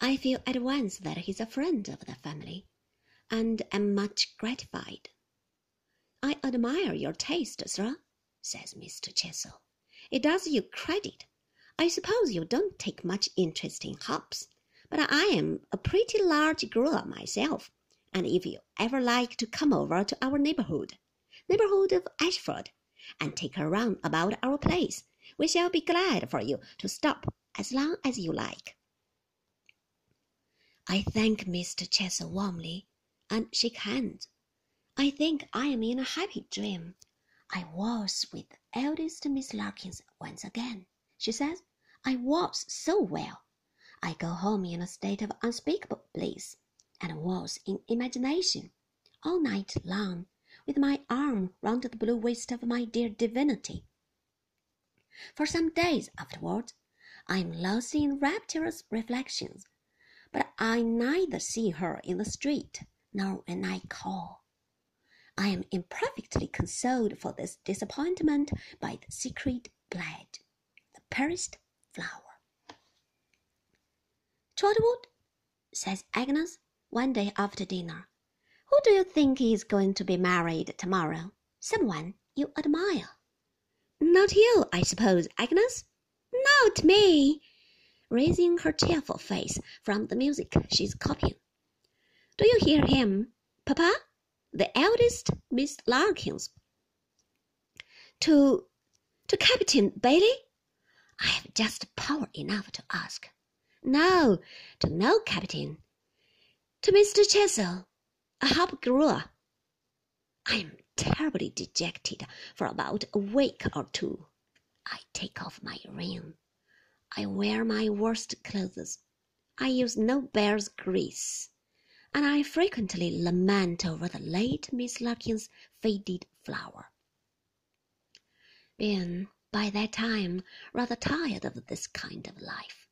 I feel at once that he's a friend of the family, and am much gratified. I admire your taste, sir, says Mr. Chestle. It does you credit. I suppose you don't take much interest in hops, but I am a pretty large grower myself, and if you ever like to come over to our neighborhood, neighborhood of Ashford, and take a run about our place, we shall be glad for you to stop as long as you like. I thank Mr. Chestle warmly and shake hands. I think I am in a happy dream. I was with eldest Miss Larkins once again, she says. I was so well. I go home in a state of unspeakable bliss, and was in imagination all night long with my arm round the blue waist of my dear divinity. For some days afterwards, I am lost in rapturous reflections but I neither see her in the street nor when I call. I am imperfectly consoled for this disappointment by the secret pledge, the perished flower. Trotwood, says Agnes one day after dinner, who do you think is going to be married tomorrow? Someone you admire. Not you, I suppose, Agnes? Not me, raising her cheerful face from the music she's copying. Do you hear him, Papa? The eldest Miss Larkins. To to Captain Bailey? I have just power enough to ask. No, to no captain. To Mr. Chestle, a hop grower. I am terribly dejected for about a week or two. I take off my ring. I wear my worst clothes. I use no bear's grease, and I frequently lament over the late Miss Larkins' faded flower. Being by that time rather tired of this kind of life,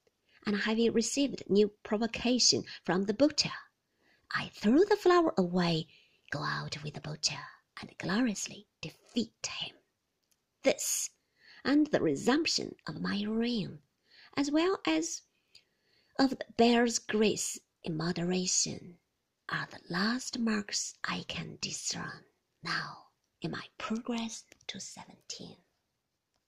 and having received new provocation from the butcher, I threw the flower away, go out with the butcher, and gloriously defeat him. This, and the resumption of my ring as well as of the bear's grace in moderation, are the last marks I can discern now in my progress to seventeen.